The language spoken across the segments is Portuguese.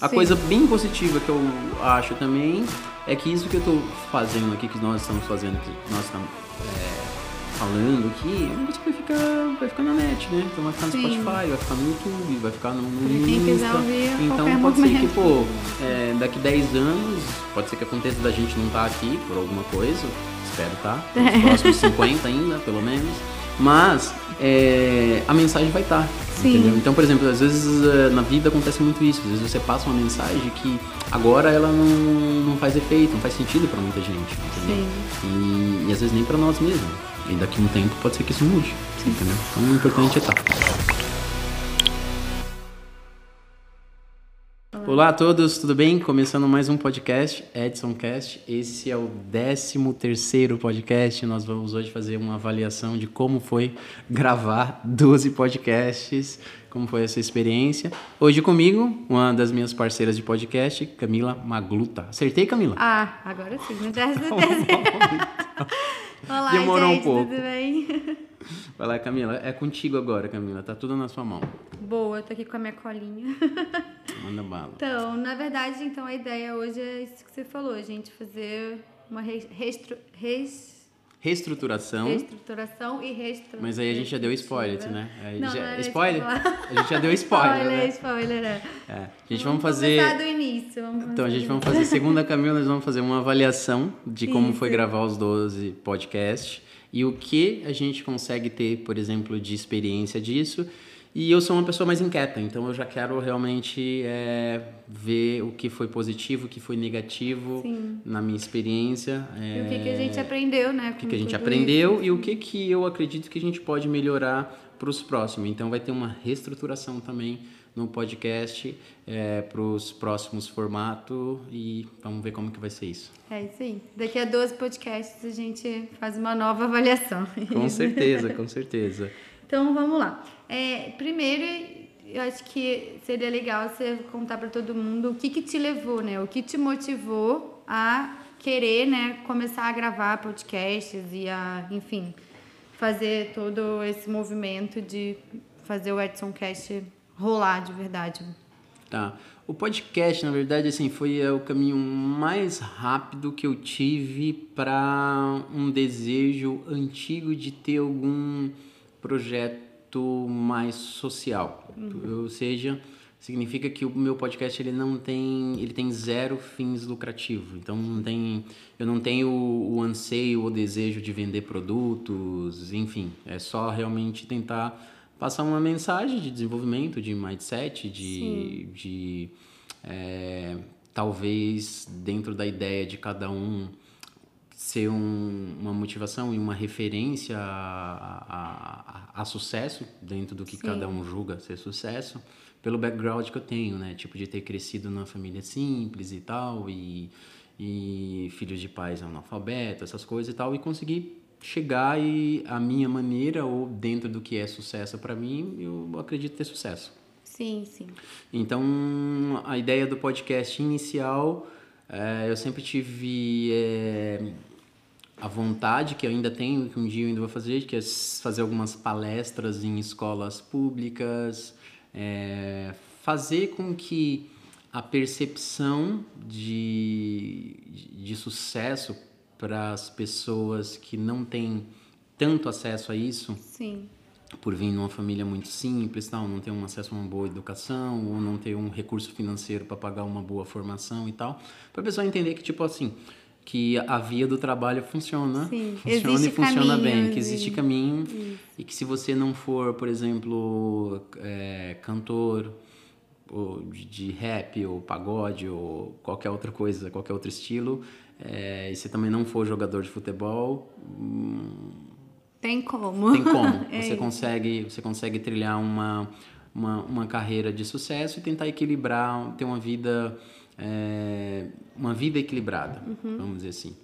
A Sim. coisa bem positiva que eu acho também é que isso que eu tô fazendo aqui, que nós estamos fazendo, que nós estamos é, falando aqui, é vai ficar, vai ficar na net, né? Então vai ficar no Sim. Spotify, vai ficar no YouTube, vai ficar no, no quem Insta. então pode ser que, momento. pô, é, daqui 10 anos, pode ser que aconteça da gente não estar aqui por alguma coisa, espero tá, nos próximos 50 ainda, pelo menos. Mas é, a mensagem vai estar, Sim. entendeu? Então, por exemplo, às vezes é, na vida acontece muito isso. Às vezes você passa uma mensagem que agora ela não, não faz efeito, não faz sentido pra muita gente? E, e às vezes nem pra nós mesmos. E daqui a um tempo pode ser que isso mude, entendeu? Então o importante é estar. Olá a todos, tudo bem? Começando mais um podcast, Edson Cast. Esse é o 13 terceiro podcast. Nós vamos hoje fazer uma avaliação de como foi gravar 12 podcasts, como foi essa experiência. Hoje comigo, uma das minhas parceiras de podcast, Camila Magluta. Acertei, Camila? Ah, agora sim, me dá certeza. Olá, Demorou um gente, pouco. tudo bem? Vai lá, Camila. É contigo agora, Camila. Tá tudo na sua mão. Boa, tô aqui com a minha colinha. Manda bala. Então, na verdade, então a ideia hoje é isso que você falou, gente fazer uma res- restru- res- Reestruturação. reestruturação e reestruturação. Mas aí a gente já deu spoiler, né? Não, já- não isso spoiler? falar. A gente já deu spoiler, Spoiler, né? spoiler, é. É. A gente vamos fazer. Começar do início. Vamos Então, a gente vamos fazer, segundo a Camila, nós vamos fazer uma avaliação de como foi Isso. gravar os 12 podcasts e o que a gente consegue ter, por exemplo, de experiência disso. E eu sou uma pessoa mais inquieta, então eu já quero realmente é, ver o que foi positivo, o que foi negativo Sim. na minha experiência. E o que, que a é, gente aprendeu, né? o que, que a gente aprendeu e o que, que eu acredito que a gente pode melhorar para os próximos. Então vai ter uma reestruturação também no podcast para os próximos formatos e vamos ver como que vai ser isso. É isso aí. Daqui a 12 podcasts a gente faz uma nova avaliação. Com certeza, com certeza. Então vamos lá. É, primeiro, eu acho que seria legal você contar para todo mundo o que, que te levou, né? O que te motivou a querer, né, começar a gravar podcasts e a, enfim, fazer todo esse movimento de fazer o Edson Cast rolar de verdade. Tá. O podcast, na verdade, assim, foi é, o caminho mais rápido que eu tive para um desejo antigo de ter algum projeto mais social. Ou seja, significa que o meu podcast ele não tem, ele tem zero fins lucrativos. Então não tem, eu não tenho o, o anseio ou desejo de vender produtos, enfim, é só realmente tentar passar uma mensagem de desenvolvimento, de mindset, de, de é, talvez dentro da ideia de cada um ser um- uma motivação e uma referência a, a, a- sucesso dentro do que Sim. cada um julga ser sucesso pelo background que eu tenho, né? Tipo de ter crescido numa família simples e tal e, e filhos de pais analfabetos, essas coisas e tal e conseguir chegar e a minha maneira ou dentro do que é sucesso para mim, eu acredito ter sucesso. Sim, sim. Então, a ideia do podcast inicial, eh, eu sempre tive eh, a vontade, que eu ainda tenho, que um dia eu ainda vou fazer, que é fazer algumas palestras em escolas públicas, eh, fazer com que a percepção de, de sucesso para as pessoas que não têm tanto acesso a isso, Sim. Por vir numa família muito simples, tal, não ter um acesso a uma boa educação, ou não ter um recurso financeiro para pagar uma boa formação e tal, para a pessoa entender que tipo assim, que a via do trabalho funciona, Sim, funciona existe e funciona bem, caminhos que existe caminho e que se você não for, por exemplo, é, cantor ou de de rap ou pagode ou qualquer outra coisa, qualquer outro estilo, é, e você também não for jogador de futebol, hum, Tem como. tem como. É Você isso. consegue, você consegue trilhar uma, uma, uma carreira de sucesso e tentar equilibrar, ter uma vida, é, uma vida equilibrada, Uhum. vamos dizer assim.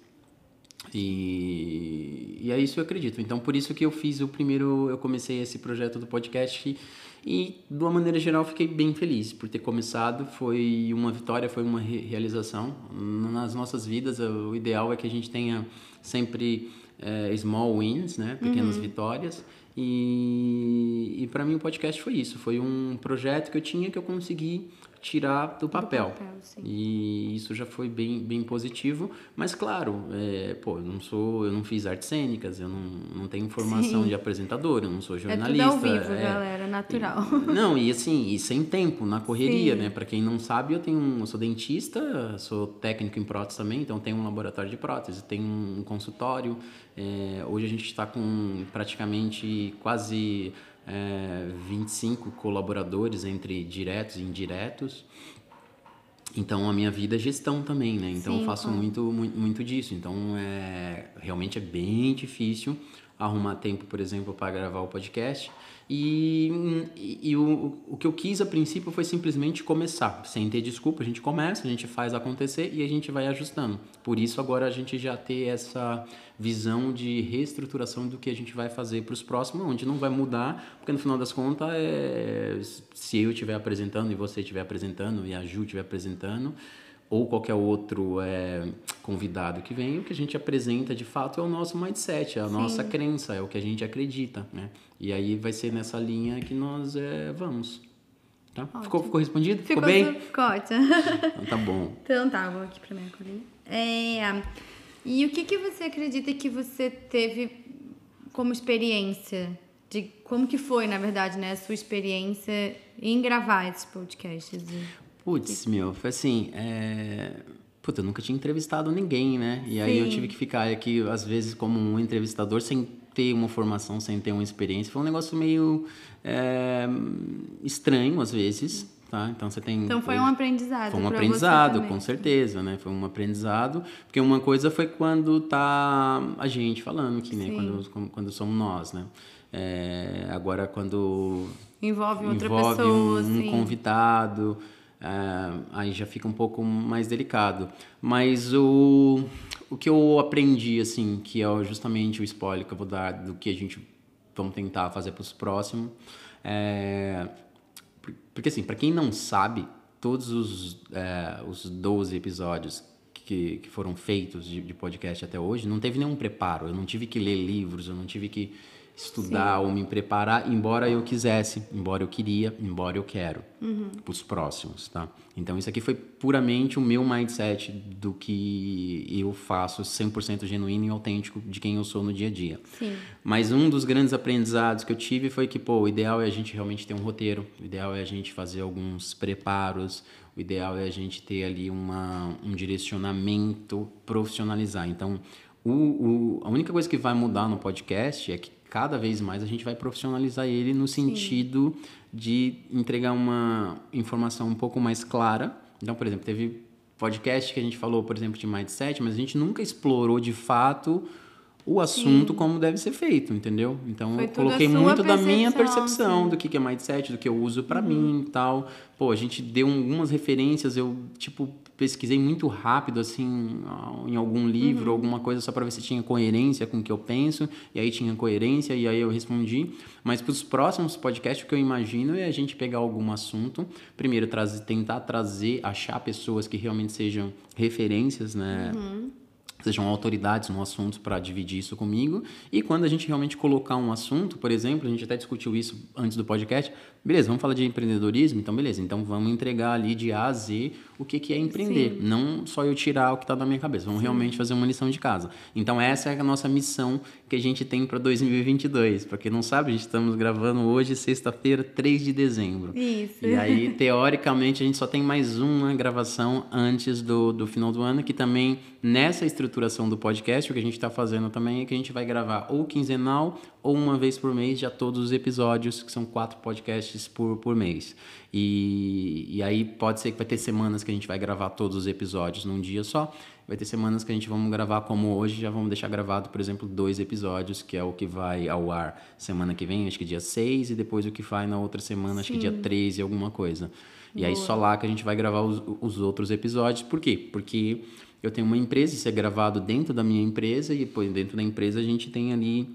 E, e é isso que eu acredito. Então, por isso que eu fiz o primeiro, eu comecei esse projeto do podcast e, e de uma maneira geral, fiquei bem feliz por ter começado. Foi uma vitória, foi uma re- realização. Nas nossas vidas, o ideal é que a gente tenha sempre é, small wins, né? Pequenas vitórias. E, e para mim o podcast foi isso. Foi um projeto que eu tinha que eu consegui tirar do papel. Do papel. E isso já foi bem, bem positivo. Mas, claro, é, pô, eu não sou, eu não fiz artes cênicas, eu não, não tenho formação Sim. de apresentador, eu não sou É jornalista. tudo ao vivo, é, galera, natural. não, e assim, e sem tempo, na correria, Sim. né? Pra quem não sabe, eu tenho eu sou dentista, sou técnico em prótese também, então tenho um laboratório de prótese, tenho um consultório. é, hoje a gente está com praticamente quase é, 25 colaboradores entre diretos e indiretos. Então a minha vida é gestão também, né? Então Sim, eu faço claro. muito, muito, muito disso. Então é realmente é bem difícil arrumar tempo, por exemplo, para gravar o podcast. E, e, o, o que eu quis a princípio foi simplesmente começar, sem ter desculpa. A gente começa, a gente faz acontecer e a gente vai ajustando. Por isso agora a gente já ter essa visão de reestruturação do que a gente vai fazer para os próximos, onde não vai mudar, porque no final das contas, é, se eu estiver apresentando e você estiver apresentando e a Ju estiver apresentando, ou qualquer outro é, convidado que vem, o que a gente apresenta de fato é o nosso mindset, é a nossa crença, é o que a gente acredita, né? E aí vai ser nessa linha que nós é, vamos. Tá? Ficou, ficou respondido? Ficou, bem? tudo- Ficou ótimo. Então tá bom. Então tá, vou aqui pra minha colinha. É, e o que, que você acredita que você teve como experiência? De como que foi, na verdade, né, a sua experiência em gravar esses podcasts? E- Putz, meu, foi assim, é... Puta, eu nunca tinha entrevistado ninguém, né? E aí eu Sim. tive que ficar aqui, às vezes, como um entrevistador, sem ter uma formação, sem ter uma experiência. Foi um negócio meio é, estranho, às vezes, tá? Então você tem... Então foi um aprendizado. Foi um aprendizado, com certeza, né? Foi um aprendizado, porque uma coisa foi quando tá a gente falando aqui, né? Sim. Quando, quando somos nós, né? É, agora, quando Envolve outra envolve pessoa, um, um convidado, é, aí já fica um pouco mais delicado. Mas o, o que eu aprendi, assim, que é justamente o spoiler que eu vou dar do que a gente vamos tentar fazer para os próximos, é, por- porque assim, para quem não sabe, todos os, é, os 12 episódios que, que foram feitos de, de podcast até hoje, não teve nenhum preparo. Eu não tive que ler livros, eu não tive que estudar ou me preparar, embora eu quisesse, embora eu queria, embora eu quero, para os próximos, tá? Então isso aqui foi puramente o meu mindset do que eu faço 100% genuíno e autêntico de quem eu sou no dia a dia. Sim. Mas um dos grandes aprendizados que eu tive foi que, pô, o ideal é a gente realmente ter um roteiro, o ideal é a gente fazer alguns preparos, o ideal é a gente ter ali uma, um direcionamento, profissionalizar. Então, o, o, a única coisa que vai mudar no podcast é que cada vez mais a gente vai profissionalizar ele no sentido de entregar uma informação um pouco mais clara. Então, por exemplo, teve podcast que a gente falou, por exemplo, de mindset, mas a gente nunca explorou de fato o assunto como deve ser feito, entendeu? Então Foi eu coloquei muito da minha percepção, sim. do que que é mindset, do que eu uso pra mim e tal. Pô, a gente deu algumas referências, eu tipo pesquisei muito rápido assim em algum livro, alguma coisa só pra ver se tinha coerência com o que eu penso, e aí tinha coerência e aí eu respondi. Mas para os próximos podcasts o que eu imagino é a gente pegar algum assunto, primeiro trazer, tentar trazer, achar pessoas que realmente sejam referências, né? Sejam autoridades no assunto para dividir isso comigo. E quando a gente realmente colocar um assunto, por exemplo, a gente até discutiu isso antes do podcast, beleza, vamos falar de empreendedorismo? Então, beleza, então vamos entregar ali de A a Z o que, que é empreender. Não só eu tirar o que está na minha cabeça, vamos realmente fazer uma lição de casa. Então, essa é a nossa missão que a gente tem para 2022. Para quem não sabe, a gente estamos gravando hoje, sexta-feira, 3 de dezembro. Isso. E aí, teoricamente, a gente só tem mais uma gravação antes do, do final do ano, que também, nessa estruturação do podcast, o que a gente está fazendo também é que a gente vai gravar ou quinzenal ou uma vez por mês já todos os episódios, que são quatro podcasts por, por mês. E, e aí pode ser que vai ter semanas que a gente vai gravar todos os episódios num dia só. Vai ter semanas que a gente vamos gravar como hoje, já vamos deixar gravado, por exemplo, dois episódios, que é o que vai ao ar semana que vem, acho que dia 6, e depois o que vai na outra semana, acho que dia 13, alguma coisa. E aí só lá que a gente vai gravar os, os outros episódios. Por quê? Porque eu tenho uma empresa, isso é gravado dentro da minha empresa, e depois dentro da empresa a gente tem ali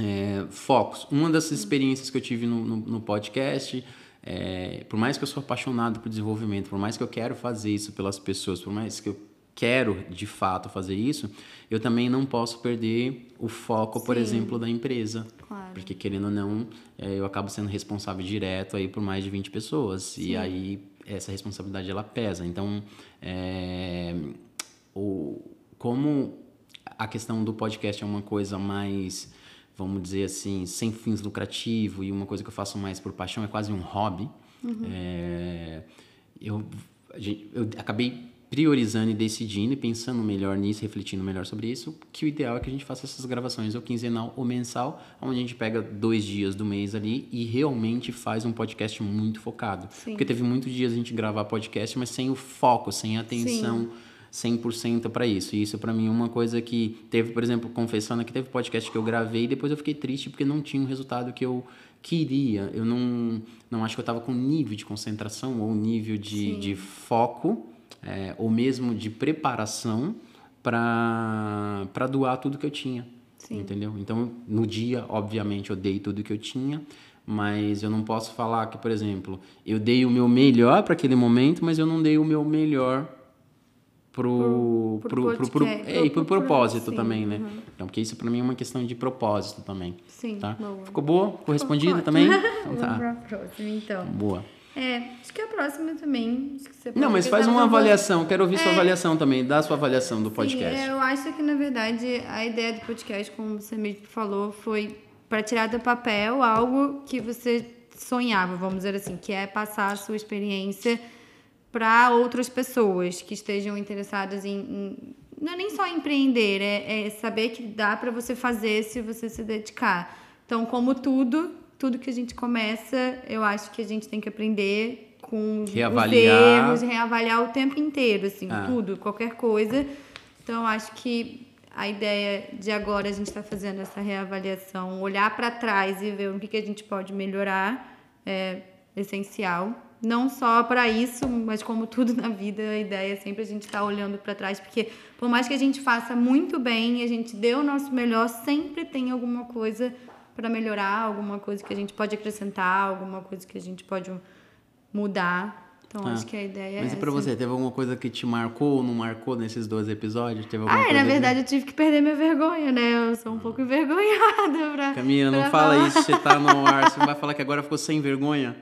é, focos. Uma das experiências que eu tive no, no, no podcast, é, por mais que eu sou apaixonado por desenvolvimento, por mais que eu quero fazer isso pelas pessoas, por mais que eu quero de fato fazer isso, eu também não posso perder o foco, por Sim. exemplo, da empresa. Claro. Porque querendo ou não, é, eu acabo sendo responsável direto aí por mais de 20 pessoas. E aí essa responsabilidade ela pesa. Então, é, o, como a questão do podcast é uma coisa mais, vamos dizer assim, sem fins lucrativos e uma coisa que eu faço mais por paixão, é quase um hobby. Uhum. É, eu, eu acabei priorizando e decidindo e pensando melhor nisso, refletindo melhor sobre isso, que o ideal é que a gente faça essas gravações ou quinzenal ou mensal, onde a gente pega dois dias do mês ali e realmente faz um podcast muito focado. Sim. Porque teve muitos dias a gente gravar podcast, mas sem o foco, sem atenção. Sim. 100% para isso. E isso para mim é uma coisa que teve, por exemplo, confessando que teve podcast que eu gravei e depois eu fiquei triste porque não tinha o resultado que eu queria. Eu não, não acho que eu estava com nível de concentração ou nível de, de foco é, ou mesmo de preparação para doar tudo que eu tinha. Sim. Entendeu? Então, no dia, obviamente, eu dei tudo que eu tinha, mas eu não posso falar que, por exemplo, eu dei o meu melhor para aquele momento, mas eu não dei o meu melhor pro, pro, pro, pro, pro, é, e pro propósito sim, também, né? Uhum. Então, porque isso para mim é uma questão de propósito também. Sim, tá? boa. Ficou boa? Ficou respondido também? Então, tá. Vamos pra próxima, então. Boa. É, acho que a próxima também. Não, mas faz uma avaliação. Quero ouvir é, sua avaliação também. Dá a sua avaliação do podcast. Sim, eu acho que, na verdade, a ideia do podcast, como você mesmo falou, foi para tirar do papel algo que você sonhava, vamos dizer assim, que é passar a sua experiência para outras pessoas que estejam interessadas em, em, não é nem só empreender, é, é saber que dá para você fazer se você se dedicar. Então, como tudo, tudo que a gente começa, eu acho que a gente tem que aprender com reavaliar. os erros, reavaliar o tempo inteiro, assim, ah. tudo, qualquer coisa. Então, acho que a ideia de agora a gente estar tá fazendo essa reavaliação, olhar para trás e ver o que, que a gente pode melhorar é essencial. Não só para isso, mas como tudo na vida, a ideia é sempre a gente estar tá olhando para trás, porque por mais que a gente faça muito bem, a gente dê o nosso melhor, sempre tem alguma coisa para melhorar, alguma coisa que a gente pode acrescentar, alguma coisa que a gente pode mudar. Então, ah, acho que a ideia Mas é. e pra você, teve alguma coisa que te marcou ou não marcou nesses dois episódios? Teve alguma ah, na verdade, eu tive que perder minha vergonha, né? Eu sou um pouco envergonhada pra. Camila, pra não fala falar. isso, você tá no ar. Você vai falar que agora ficou sem vergonha?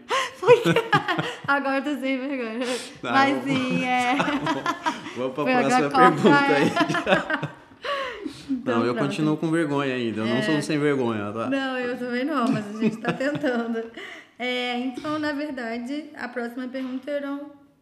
agora eu tô sem vergonha. Tá, Mas vamos... sim, é. Tá vamos pra Foi próxima pergunta aí. Então, não, eu pronto. continuo com vergonha ainda. Eu é... não sou sem vergonha, tá? Não, eu também não, mas a gente tá tentando. É, então, na verdade, a próxima pergunta era,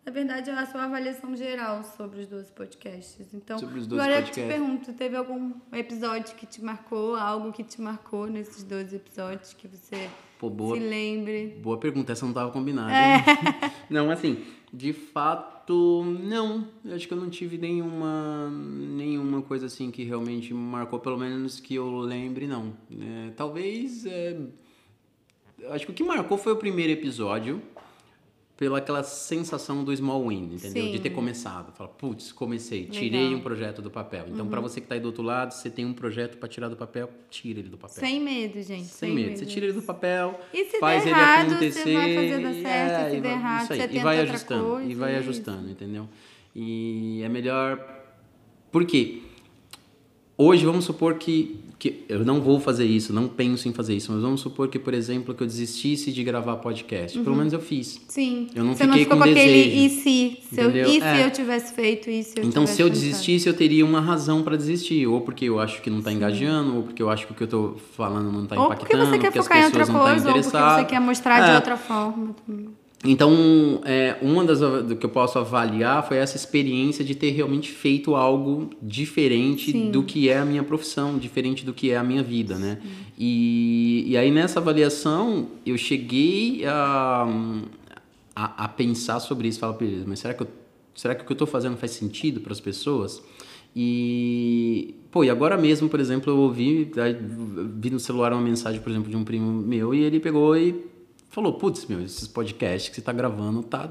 na verdade, a sua avaliação geral sobre os dois podcasts. Então, sobre os dois agora podcasts. eu te pergunto, teve algum episódio que te marcou, algo que te marcou nesses dois episódios que você Pô, boa, se lembre? Boa pergunta, essa não estava combinada. É. Não, assim, de fato, não. Eu acho que eu não tive nenhuma, nenhuma coisa assim que realmente marcou, pelo menos que eu lembre, não. É, talvez. É, acho que o que marcou foi o primeiro episódio pela aquela sensação do small win, entendeu? Sim. De ter começado. Fala, putz, comecei, tirei Legal. um projeto do papel. Então, uhum. para você que está aí do outro lado, você tem um projeto para tirar do papel, tira ele do papel. Sem medo, gente. Sem, sem medo. medo. Você tira ele do papel, e se faz der ele errado, acontecer. Você vai fazer dar certo, é, se der errado, você e vai ajustando, coisa, e vai ajustando, entendeu? E é melhor. Por quê? Hoje, vamos supor que que eu não vou fazer isso, não penso em fazer isso, mas vamos supor que, por exemplo, que eu desistisse de gravar podcast. Uhum. Pelo menos eu fiz. Sim. Eu não Você fiquei não ficou com, com aquele e se, se eu, e se é. eu tivesse feito isso? Então, se eu desistisse, eu teria uma razão para desistir, ou porque eu acho que não está engajando, ou porque eu acho que o que eu estou falando não está impactando, ou porque você quer focar em outra tá coisa, ou porque você quer mostrar é. de outra forma. Então, é, uma das do que eu posso avaliar foi essa experiência de ter realmente feito algo diferente Sim. do que é a minha profissão, diferente do que é a minha vida, né? E, e aí nessa avaliação eu cheguei a, a, a pensar sobre isso, falar, mas será que, eu, será que o que eu estou fazendo faz sentido para as pessoas? E, pô, e agora mesmo, por exemplo, eu ouvi, vi no celular uma mensagem, por exemplo, de um primo meu e ele pegou e falou, putz, meu, esses podcasts que você tá gravando tá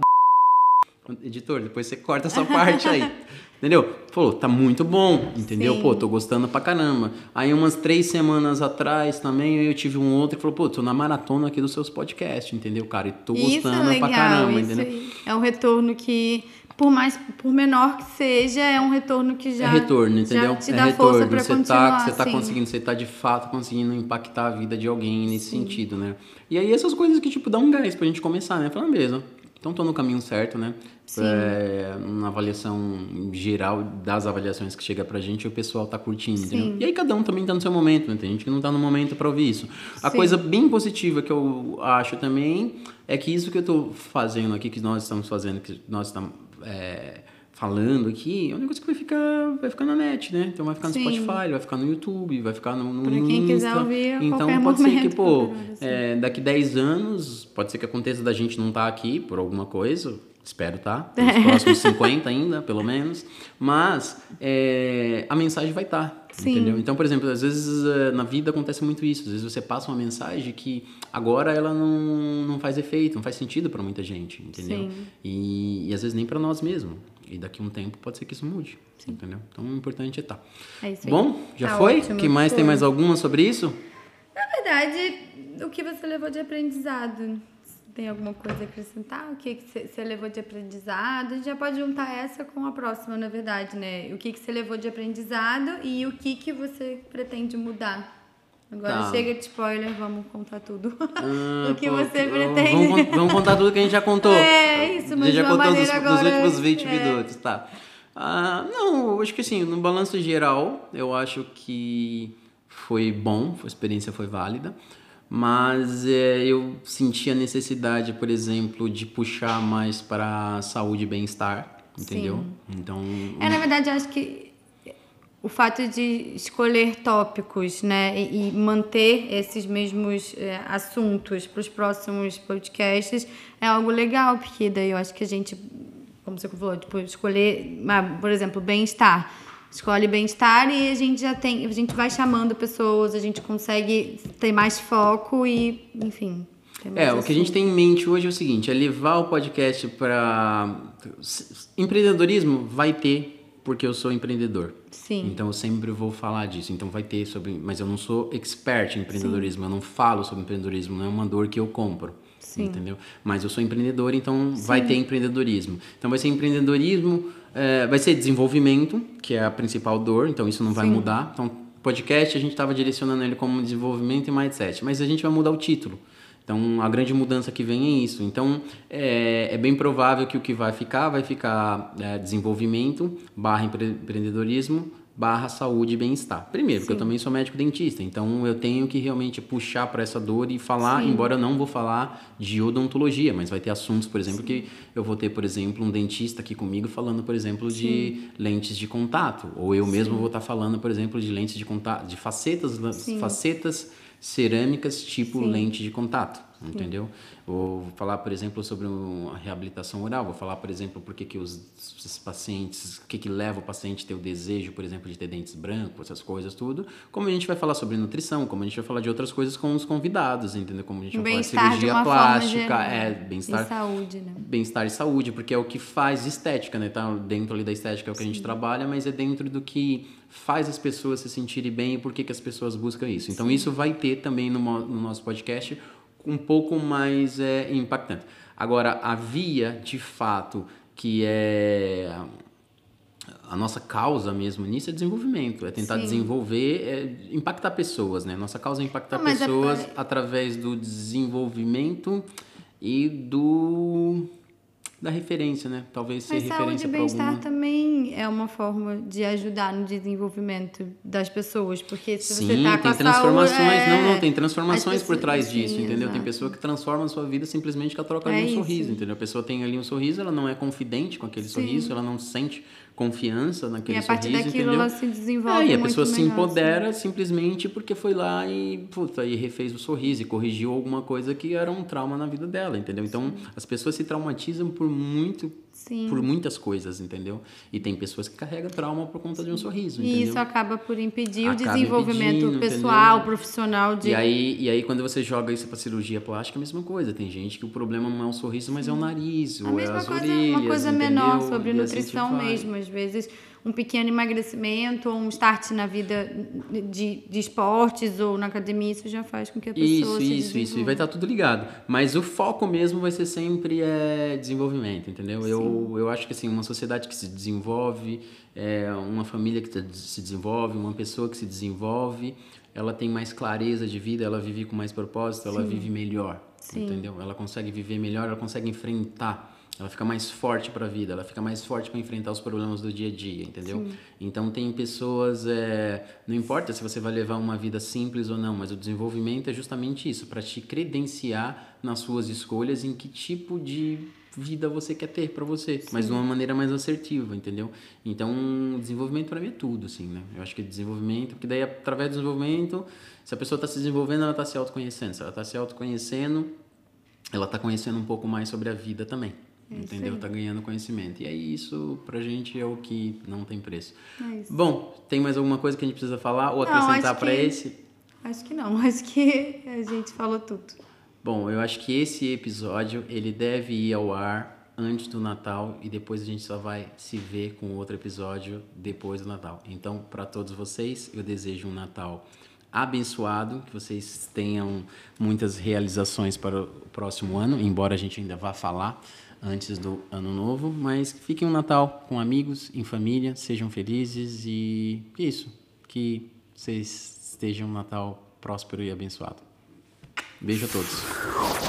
editor, depois você corta essa parte aí. entendeu? Falou, tá muito bom, entendeu? Sim. Pô, tô gostando pra caramba. Aí umas três semanas atrás também eu tive um outro que falou, pô, tô na maratona aqui dos seus podcasts, entendeu, cara? E tô gostando isso é legal, pra caramba, isso entendeu? É um retorno que por mais por menor que seja, é um retorno que já é retorno, entendeu? te é dá retorno. força para continuar. Tá, você tá assim. conseguindo, você tá de fato conseguindo impactar a vida de alguém nesse Sim. sentido, né? E aí essas coisas que tipo dão um gás pra gente começar, né? Falar, beleza, Então estou no caminho certo, né? É, na avaliação geral das avaliações que chega pra gente, o pessoal tá curtindo, entendeu? E aí cada um também tá no seu momento, né? Tem gente que não tá no momento para ouvir isso. A Sim. coisa bem positiva que eu acho também é que isso que eu tô fazendo aqui, que nós estamos fazendo, que nós estamos é, falando aqui, é um negócio que vai ficar, vai ficar na net, né? Então vai ficar no Sim. Spotify, vai ficar no YouTube, vai ficar no, no Pra quem Insta. quiser ouvir Então pode ser que, momento, pô, assim. é, daqui 10 anos, pode ser que aconteça da gente não estar aqui por alguma coisa. Espero tá. Nos próximos 50 ainda, pelo menos. Mas é, a mensagem vai estar. Sim. Entendeu? Então, por exemplo, às vezes é, na vida acontece muito isso. Às vezes você passa uma mensagem que agora ela não, não faz efeito, não faz sentido para muita gente, entendeu? Sim. E, e às vezes nem para nós mesmos. E daqui a um tempo pode ser que isso mude, entendeu? Então, o importante é estar. É isso aí. Bom, já Tá foi? ótimo, que mais tem foi. mais alguma sobre isso? Na verdade, o que você levou de aprendizado? Tem alguma coisa a acrescentar? O que que você levou de aprendizado? A gente já pode juntar essa com a próxima, na verdade, né? O que que você levou de aprendizado e o que que você pretende mudar? Agora Tá. chega de spoiler, vamos contar tudo. Ah, o que pô, você pretende. Vamos, vamos contar tudo que a gente já contou. É, isso, A mas gente já contou nos agora, últimos 20 é. minutos, tá. Ah, não, acho que assim, no balanço geral, eu acho que foi bom, a experiência foi válida, mas é, eu senti a necessidade, por exemplo, de puxar mais para saúde e bem-estar, entendeu? Então, É, na verdade, eu acho que o fato de escolher tópicos, né, e, e manter esses mesmos é, assuntos para os próximos podcasts é algo legal, porque daí eu acho que a gente, como você falou, tipo, escolher, ah, por exemplo, bem-estar. Escolhe bem-estar e a gente já tem, a gente vai chamando pessoas, a gente consegue ter mais foco e, enfim. É, o que a gente tem em mente hoje é o seguinte: é levar o podcast para. Empreendedorismo vai ter, porque eu sou empreendedor. Sim. Então eu sempre vou falar disso. Então vai ter sobre. Mas eu não sou expert em empreendedorismo, eu não falo sobre empreendedorismo, não é uma dor que eu compro. Sim. Entendeu? Mas eu sou empreendedor, então vai ter empreendedorismo. Então vai ser empreendedorismo, é, vai ser desenvolvimento, que é a principal dor, então isso não vai Sim. mudar. Então, podcast a gente estava direcionando ele como desenvolvimento e mindset, mas a gente vai mudar o título. Então, a grande mudança que vem é isso. Então, é, é bem provável que o que vai ficar, vai ficar é, desenvolvimento, barra empre- empreendedorismo, barra saúde e bem-estar. Primeiro, porque eu Sim. também sou médico dentista, então eu tenho que realmente puxar para essa dor e falar, Sim. embora eu não vou falar de odontologia, mas vai ter assuntos, por exemplo, que eu vou ter, por exemplo, um dentista aqui comigo falando, por exemplo, de lentes de contato, ou eu mesmo vou estar falando, por exemplo, de lentes de contato, de facetas, Sim. facetas cerâmicas tipo Sim. lente de contato, entendeu? Vou falar, por exemplo, sobre a reabilitação oral, vou falar, por exemplo, por que que os, os pacientes, o que que leva o paciente a ter o desejo, por exemplo, de ter dentes brancos, essas coisas tudo. Como a gente vai falar sobre nutrição, como a gente vai falar de outras coisas com os convidados, entendeu? Como a gente vai falar de de cirurgia uma forma plástica, geral. é, E bem-estar saúde, né? bem-estar e saúde, porque é o que faz estética, né? Tá dentro ali da estética é o que a gente trabalha, mas é dentro do que faz as pessoas se sentirem bem e por que, que as pessoas buscam isso. Então isso vai ter também no, no nosso podcast um pouco mais é, impactante. Agora, a via, de fato, que é a nossa causa mesmo nisso é desenvolvimento, é tentar Sim. desenvolver, é impactar pessoas, né? Nossa causa é impactar Não, é pessoas pra- através do desenvolvimento e do da referência, né? Talvez ser Mas saúde referência e para bem-estar alguma. também é uma forma de ajudar no desenvolvimento das pessoas, porque se Sim, você tá com tem a transformações, saúde, é... não, não, tem transformações As por pessoas- trás sim, disso, entendeu? Tem exato. pessoa que transforma a sua vida simplesmente com a troca É de um isso. sorriso, entendeu? A pessoa tem ali um sorriso, ela não é confidente com aquele sorriso, ela não sente confiança naquele E a partir sorriso, daquilo entendeu? ela se desenvolve É, e a pessoa se empodera simplesmente porque foi lá e, puta, e refez o sorriso e corrigiu alguma coisa que era um trauma na vida dela, entendeu? Então, as pessoas se traumatizam por muito Sim. por muitas coisas, entendeu? E tem pessoas que carregam trauma por conta de um sorriso, E entendeu? isso acaba por impedir o Acaba desenvolvimento impedindo, pessoal, entendeu? profissional de E aí, e aí, quando você joga isso pra cirurgia plástica, é a mesma coisa. Tem gente que o problema não é o sorriso, mas é o nariz, a ou é mesma as coisa, orelhas, uma coisa entendeu? menor sobre E assim nutrição mesmo, às vezes um pequeno emagrecimento ou um start na vida de, de esportes ou na academia, isso já faz com que a pessoa Isso, isso, isso. E vai estar tudo ligado. Mas o foco mesmo vai ser sempre é, desenvolvimento, entendeu? Eu, Eu, eu acho que assim, uma sociedade que se desenvolve, é, uma família que se desenvolve, uma pessoa que se desenvolve, ela tem mais clareza de vida, ela vive com mais propósito, ela vive melhor, Sim. entendeu? Ela consegue viver melhor, ela consegue enfrentar ela fica mais forte para a vida, ela fica mais forte para enfrentar os problemas do dia a dia, entendeu? Sim. Então tem pessoas, é, não importa se você vai levar uma vida simples ou não, mas o desenvolvimento é justamente isso, para te credenciar nas suas escolhas em que tipo de vida você quer ter para você, Sim. mas de uma maneira mais assertiva, entendeu? Então, desenvolvimento para mim é tudo, assim, né? Eu acho que desenvolvimento, porque daí através do desenvolvimento, se a pessoa está se desenvolvendo, ela está se autoconhecendo. Se ela está se autoconhecendo, ela está conhecendo um pouco mais sobre a vida também. É entendeu? Tá ganhando conhecimento. E aí isso pra gente é o que não tem preço. É Bom, tem mais alguma coisa que a gente precisa falar ou acrescentar para esse? Acho que não, acho que a gente falou tudo. Bom, eu acho que esse episódio ele deve ir ao ar antes do Natal e depois a gente só vai se ver com outro episódio depois do Natal. Então, para todos vocês, eu desejo um Natal abençoado, que vocês tenham muitas realizações para o próximo ano, embora a gente ainda vá falar antes do ano novo, mas fiquem um Natal com amigos, em família, sejam felizes e isso, que vocês estejam um Natal próspero e abençoado. Beijo a todos.